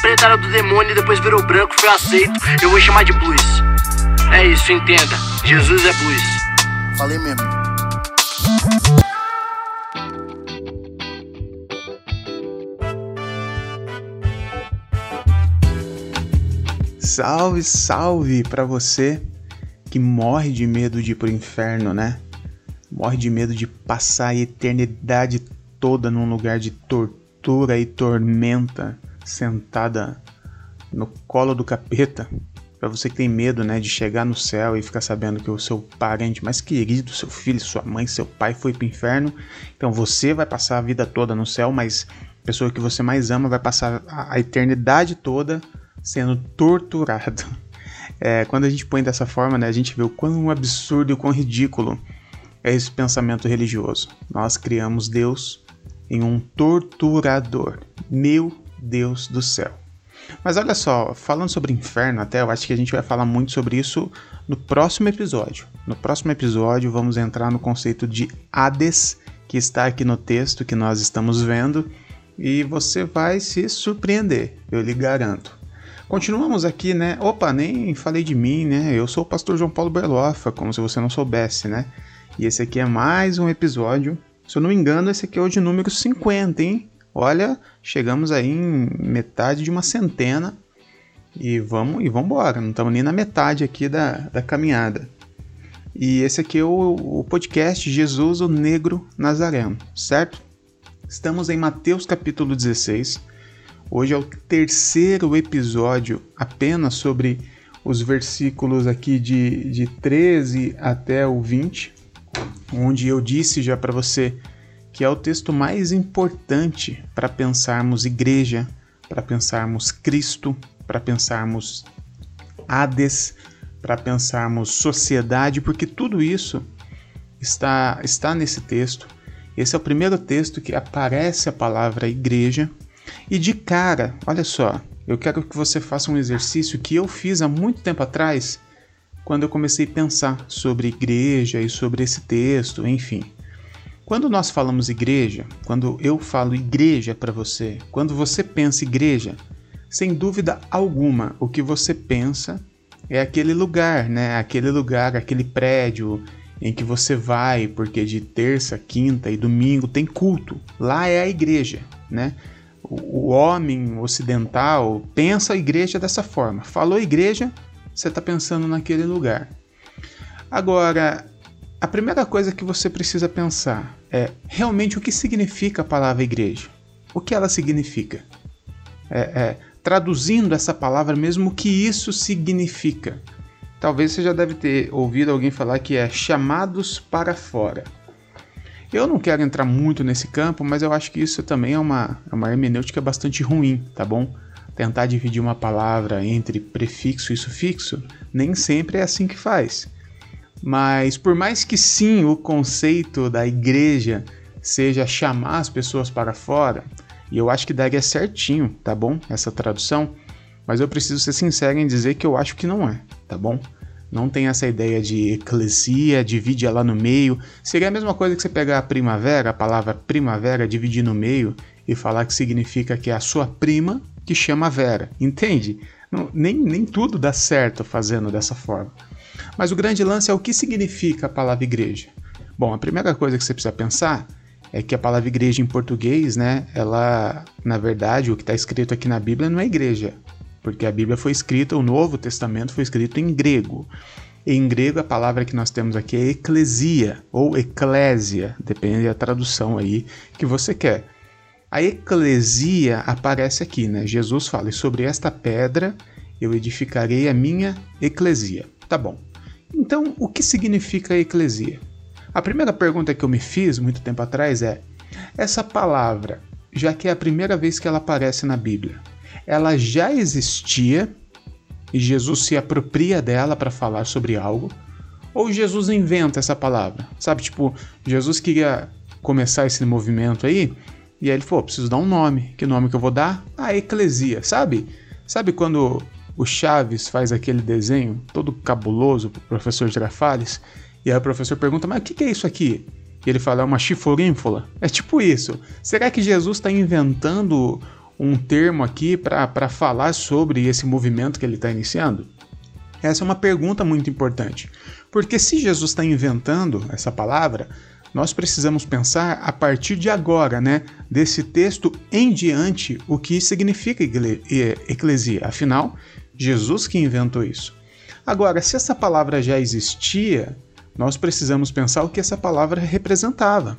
preta era do demônio e depois virou branco, foi aceito. Eu vou chamar de blues. É isso, entenda. Jesus é blues. Falei mesmo. Salve, salve para você que morre de medo de ir pro inferno, né? Morre de medo de passar a eternidade toda num lugar de tortura e tormenta, sentada no colo do capeta. Para você que tem medo, né, de chegar no céu e ficar sabendo que o seu parente mais querido, seu filho, sua mãe, seu pai foi pro inferno, então você vai passar a vida toda no céu, mas a pessoa que você mais ama vai passar a eternidade toda sendo torturado. É, quando a gente põe dessa forma, né, a gente vê o quão absurdo e o quão ridículo é esse pensamento religioso. Nós criamos Deus em um torturador. Meu Deus do céu. Mas olha só, falando sobre inferno, até eu acho que a gente vai falar muito sobre isso no próximo episódio. No próximo episódio, vamos entrar no conceito de Hades, que está aqui no texto que nós estamos vendo, e você vai se surpreender, eu lhe garanto. Continuamos aqui, né? Opa, nem falei de mim, né? Eu sou o pastor João Paulo Berlofa, como se você não soubesse, né? E esse aqui é mais um episódio. Se eu não me engano, esse aqui é o de número 50, hein? Olha, chegamos aí em metade de uma centena. E vamos e vamos embora. Não estamos nem na metade aqui da, da caminhada. E esse aqui é o, o podcast Jesus, o Negro Nazareno, certo? Estamos em Mateus capítulo 16 Hoje é o terceiro episódio apenas sobre os versículos aqui de, de 13 até o 20, onde eu disse já para você que é o texto mais importante para pensarmos igreja, para pensarmos Cristo, para pensarmos Hades, para pensarmos sociedade, porque tudo isso está, está nesse texto. Esse é o primeiro texto que aparece a palavra igreja e de cara, olha só, eu quero que você faça um exercício que eu fiz há muito tempo atrás, quando eu comecei a pensar sobre igreja e sobre esse texto, enfim. Quando nós falamos igreja, quando eu falo igreja para você, quando você pensa igreja, sem dúvida alguma, o que você pensa é aquele lugar, né? Aquele lugar, aquele prédio em que você vai, porque de terça, quinta e domingo tem culto. Lá é a igreja, né? o homem ocidental pensa a igreja dessa forma. Falou igreja, você está pensando naquele lugar. Agora, a primeira coisa que você precisa pensar é realmente o que significa a palavra igreja. O que ela significa? É, é, traduzindo essa palavra mesmo, o que isso significa? Talvez você já deve ter ouvido alguém falar que é chamados para fora. Eu não quero entrar muito nesse campo, mas eu acho que isso também é uma, é uma hermenêutica bastante ruim, tá bom? Tentar dividir uma palavra entre prefixo e sufixo nem sempre é assim que faz. Mas por mais que sim o conceito da igreja seja chamar as pessoas para fora, e eu acho que daria certinho, tá bom? Essa tradução, mas eu preciso ser sincero em dizer que eu acho que não é, tá bom? Não tem essa ideia de eclesia, divide ela no meio. Seria a mesma coisa que você pegar a primavera, a palavra primavera, dividir no meio e falar que significa que é a sua prima que chama Vera. Entende? Não, nem, nem tudo dá certo fazendo dessa forma. Mas o grande lance é o que significa a palavra igreja. Bom, a primeira coisa que você precisa pensar é que a palavra igreja em português, né, ela, na verdade, o que está escrito aqui na Bíblia não é igreja, porque a Bíblia foi escrita, o Novo Testamento foi escrito em grego. Em grego, a palavra que nós temos aqui é eclesia ou eclésia, depende da tradução aí que você quer. A eclesia aparece aqui, né? Jesus fala: sobre esta pedra eu edificarei a minha eclesia. Tá bom. Então, o que significa eclesia? A primeira pergunta que eu me fiz muito tempo atrás é: essa palavra, já que é a primeira vez que ela aparece na Bíblia, ela já existia e Jesus se apropria dela para falar sobre algo, ou Jesus inventa essa palavra? Sabe, tipo, Jesus queria começar esse movimento aí, e aí ele falou: preciso dar um nome. Que nome que eu vou dar? A Eclesia, sabe? Sabe quando o Chaves faz aquele desenho todo cabuloso pro professor Girafales? E aí o professor pergunta: mas o que, que é isso aqui? E ele fala: é uma chiforínfula. É tipo isso. Será que Jesus está inventando um termo aqui para falar sobre esse movimento que ele está iniciando? Essa é uma pergunta muito importante, porque se Jesus está inventando essa palavra, nós precisamos pensar a partir de agora, né, desse texto em diante, o que significa eclesia. Afinal, Jesus que inventou isso. Agora, se essa palavra já existia, nós precisamos pensar o que essa palavra representava.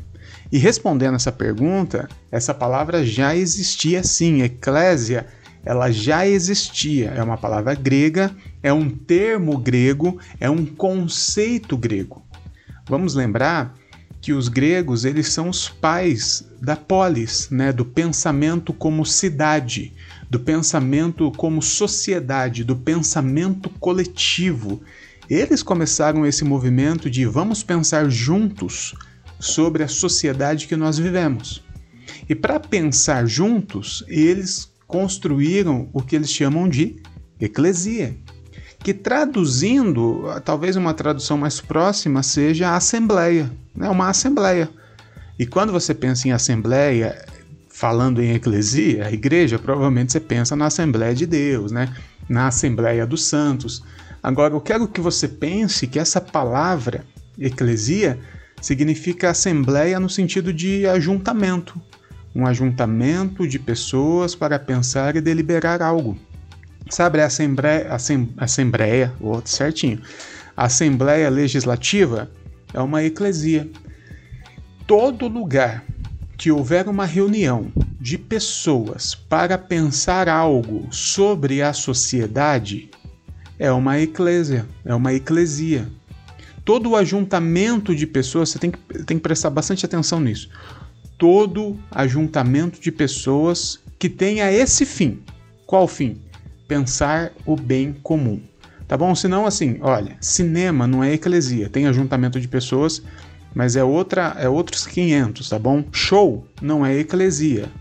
E respondendo essa pergunta, essa palavra já existia sim, eclésia, ela já existia. É uma palavra grega, é um termo grego, é um conceito grego. Vamos lembrar que os gregos eles são os pais da polis, né, do pensamento como cidade, do pensamento como sociedade, do pensamento coletivo. Eles começaram esse movimento de vamos pensar juntos sobre a sociedade que nós vivemos. E para pensar juntos, eles construíram o que eles chamam de eclesia, que traduzindo, talvez uma tradução mais próxima seja a assembleia, né? uma assembleia. E quando você pensa em assembleia, falando em eclesia, a igreja, provavelmente você pensa na Assembleia de Deus, né? na Assembleia dos Santos. Agora, eu quero que você pense que essa palavra, eclesia, significa assembleia no sentido de ajuntamento. Um ajuntamento de pessoas para pensar e deliberar algo. Sabe, a Assembleia, Assem, Assembleia, certinho. A Assembleia Legislativa é uma eclesia. Todo lugar que houver uma reunião de pessoas para pensar algo sobre a sociedade é uma eclésia, é uma eclesia. Todo o ajuntamento de pessoas, você tem que, tem que prestar bastante atenção nisso. Todo ajuntamento de pessoas que tenha esse fim. Qual fim? pensar o bem comum. Tá bom? Senão, assim, olha, cinema não é eclesia, tem ajuntamento de pessoas, mas é outra, é outros 500, tá bom? Show não é eclesia,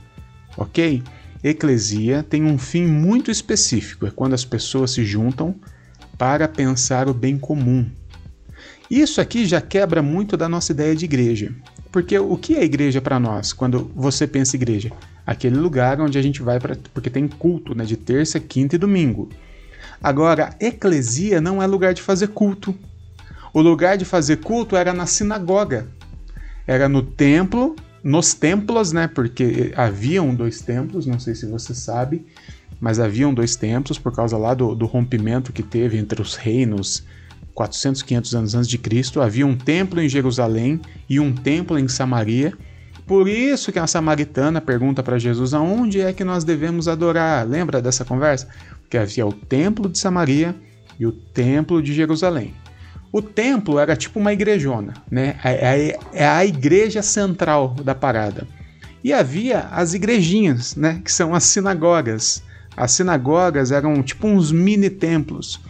ok? Eclesia tem um fim muito específico, é quando as pessoas se juntam para pensar o bem comum. Isso aqui já quebra muito da nossa ideia de igreja. Porque o que é igreja para nós quando você pensa igreja? aquele lugar onde a gente vai para porque tem culto, né, de terça, quinta e domingo. Agora, eclesia não é lugar de fazer culto. O lugar de fazer culto era na sinagoga. Era no templo, nos templos, né, porque haviam dois templos, não sei se você sabe, mas haviam dois templos por causa lá do, do rompimento que teve entre os reinos 400, 500 anos antes de Cristo. Havia um templo em Jerusalém e um templo em Samaria por isso que a samaritana pergunta para Jesus aonde é que nós devemos adorar. Lembra dessa conversa? Porque havia o templo de Samaria e o templo de Jerusalém. O templo era tipo uma igrejona, né? É, é, é a igreja central da parada. E havia as igrejinhas, né? Que são as sinagogas. As sinagogas eram tipo uns mini templos,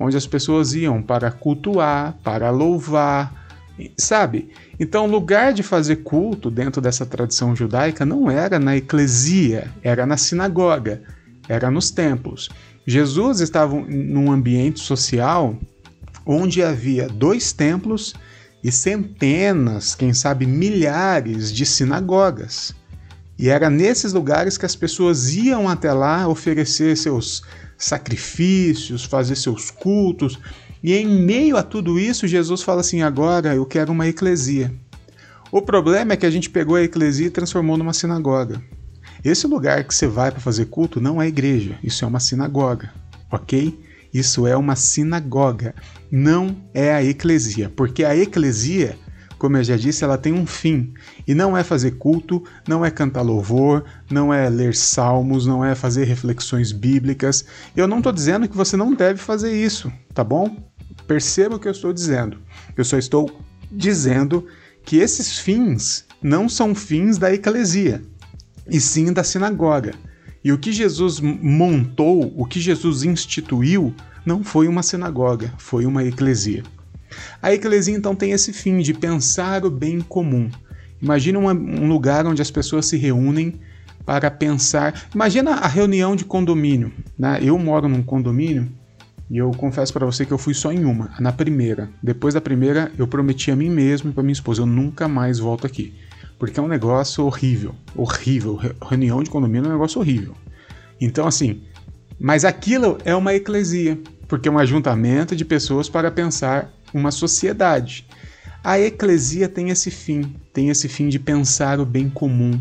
onde as pessoas iam para cultuar, para louvar, sabe? Então, o lugar de fazer culto dentro dessa tradição judaica não era na eclesia, era na sinagoga, era nos templos. Jesus estava num ambiente social onde havia dois templos e centenas, quem sabe milhares de sinagogas. E era nesses lugares que as pessoas iam até lá oferecer seus sacrifícios, fazer seus cultos, e em meio a tudo isso, Jesus fala assim: agora eu quero uma eclesia. O problema é que a gente pegou a eclesia e transformou numa sinagoga. Esse lugar que você vai para fazer culto não é igreja, isso é uma sinagoga, ok? Isso é uma sinagoga, não é a eclesia, porque a eclesia, como eu já disse, ela tem um fim e não é fazer culto, não é cantar louvor, não é ler salmos, não é fazer reflexões bíblicas. Eu não estou dizendo que você não deve fazer isso, tá bom? Perceba o que eu estou dizendo. Eu só estou dizendo que esses fins não são fins da eclesia, e sim da sinagoga. E o que Jesus montou, o que Jesus instituiu, não foi uma sinagoga, foi uma eclesia. A eclesia então tem esse fim de pensar o bem comum. Imagina uma, um lugar onde as pessoas se reúnem para pensar. Imagina a reunião de condomínio. Né? Eu moro num condomínio e eu confesso para você que eu fui só em uma, na primeira. Depois da primeira, eu prometi a mim mesmo e para minha esposa, eu nunca mais volto aqui. Porque é um negócio horrível, horrível. Reunião de condomínio é um negócio horrível. Então, assim, mas aquilo é uma eclesia, porque é um ajuntamento de pessoas para pensar uma sociedade. A eclesia tem esse fim, tem esse fim de pensar o bem comum,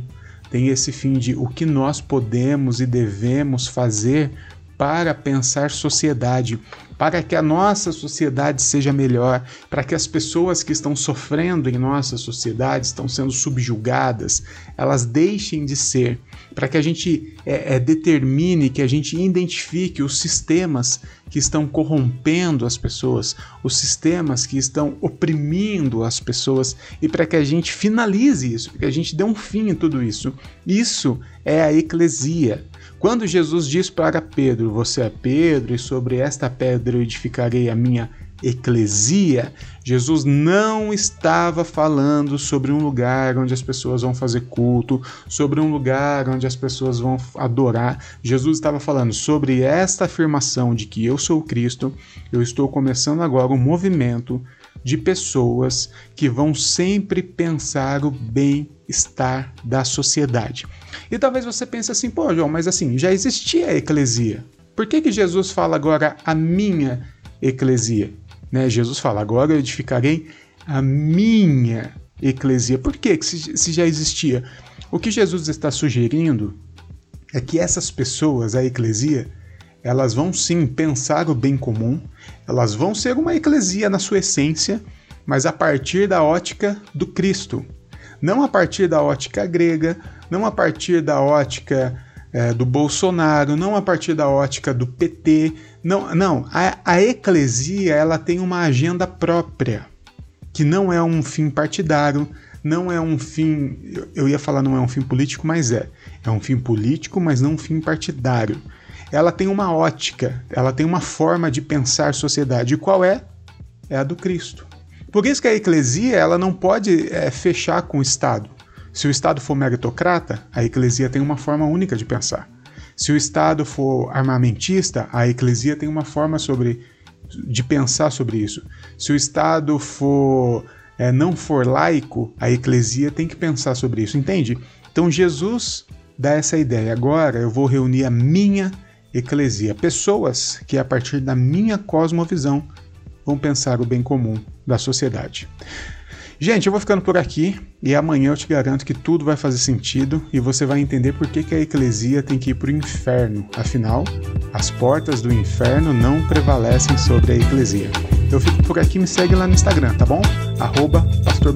tem esse fim de o que nós podemos e devemos fazer para pensar sociedade, para que a nossa sociedade seja melhor, para que as pessoas que estão sofrendo em nossa sociedade, estão sendo subjugadas, elas deixem de ser, para que a gente é, é, determine, que a gente identifique os sistemas que estão corrompendo as pessoas, os sistemas que estão oprimindo as pessoas e para que a gente finalize isso, que a gente dê um fim em tudo isso. Isso é a eclesia. Quando Jesus diz para Pedro: Você é Pedro, e sobre esta pedra eu edificarei a minha eclesia, Jesus não estava falando sobre um lugar onde as pessoas vão fazer culto, sobre um lugar onde as pessoas vão adorar. Jesus estava falando sobre esta afirmação de que eu sou Cristo. Eu estou começando agora um movimento de pessoas que vão sempre pensar o bem-estar da sociedade. E talvez você pense assim, pô, João, mas assim, já existia a eclesia. Por que, que Jesus fala agora a minha eclesia? Né? Jesus fala, agora eu edificarei a minha eclesia. Por que, se, se já existia? O que Jesus está sugerindo é que essas pessoas, a eclesia, elas vão sim pensar o bem comum, elas vão ser uma eclesia na sua essência, mas a partir da ótica do Cristo, não a partir da ótica grega, não a partir da ótica é, do Bolsonaro, não a partir da ótica do PT, não, não. A, a eclesia ela tem uma agenda própria, que não é um fim partidário, não é um fim, eu ia falar não é um fim político, mas é, é um fim político, mas não um fim partidário ela tem uma ótica, ela tem uma forma de pensar sociedade. E qual é? É a do Cristo. Por isso que a eclesia ela não pode é, fechar com o Estado. Se o Estado for meritocrata, a eclesia tem uma forma única de pensar. Se o Estado for armamentista, a eclesia tem uma forma sobre, de pensar sobre isso. Se o Estado for é, não for laico, a eclesia tem que pensar sobre isso, entende? Então Jesus dá essa ideia. Agora eu vou reunir a minha eclesia, pessoas que a partir da minha cosmovisão vão pensar o bem comum da sociedade. Gente, eu vou ficando por aqui e amanhã eu te garanto que tudo vai fazer sentido e você vai entender por que, que a eclesia tem que ir para o inferno. Afinal, as portas do inferno não prevalecem sobre a eclesia. Eu fico por aqui, me segue lá no Instagram, tá bom? Arroba Pastor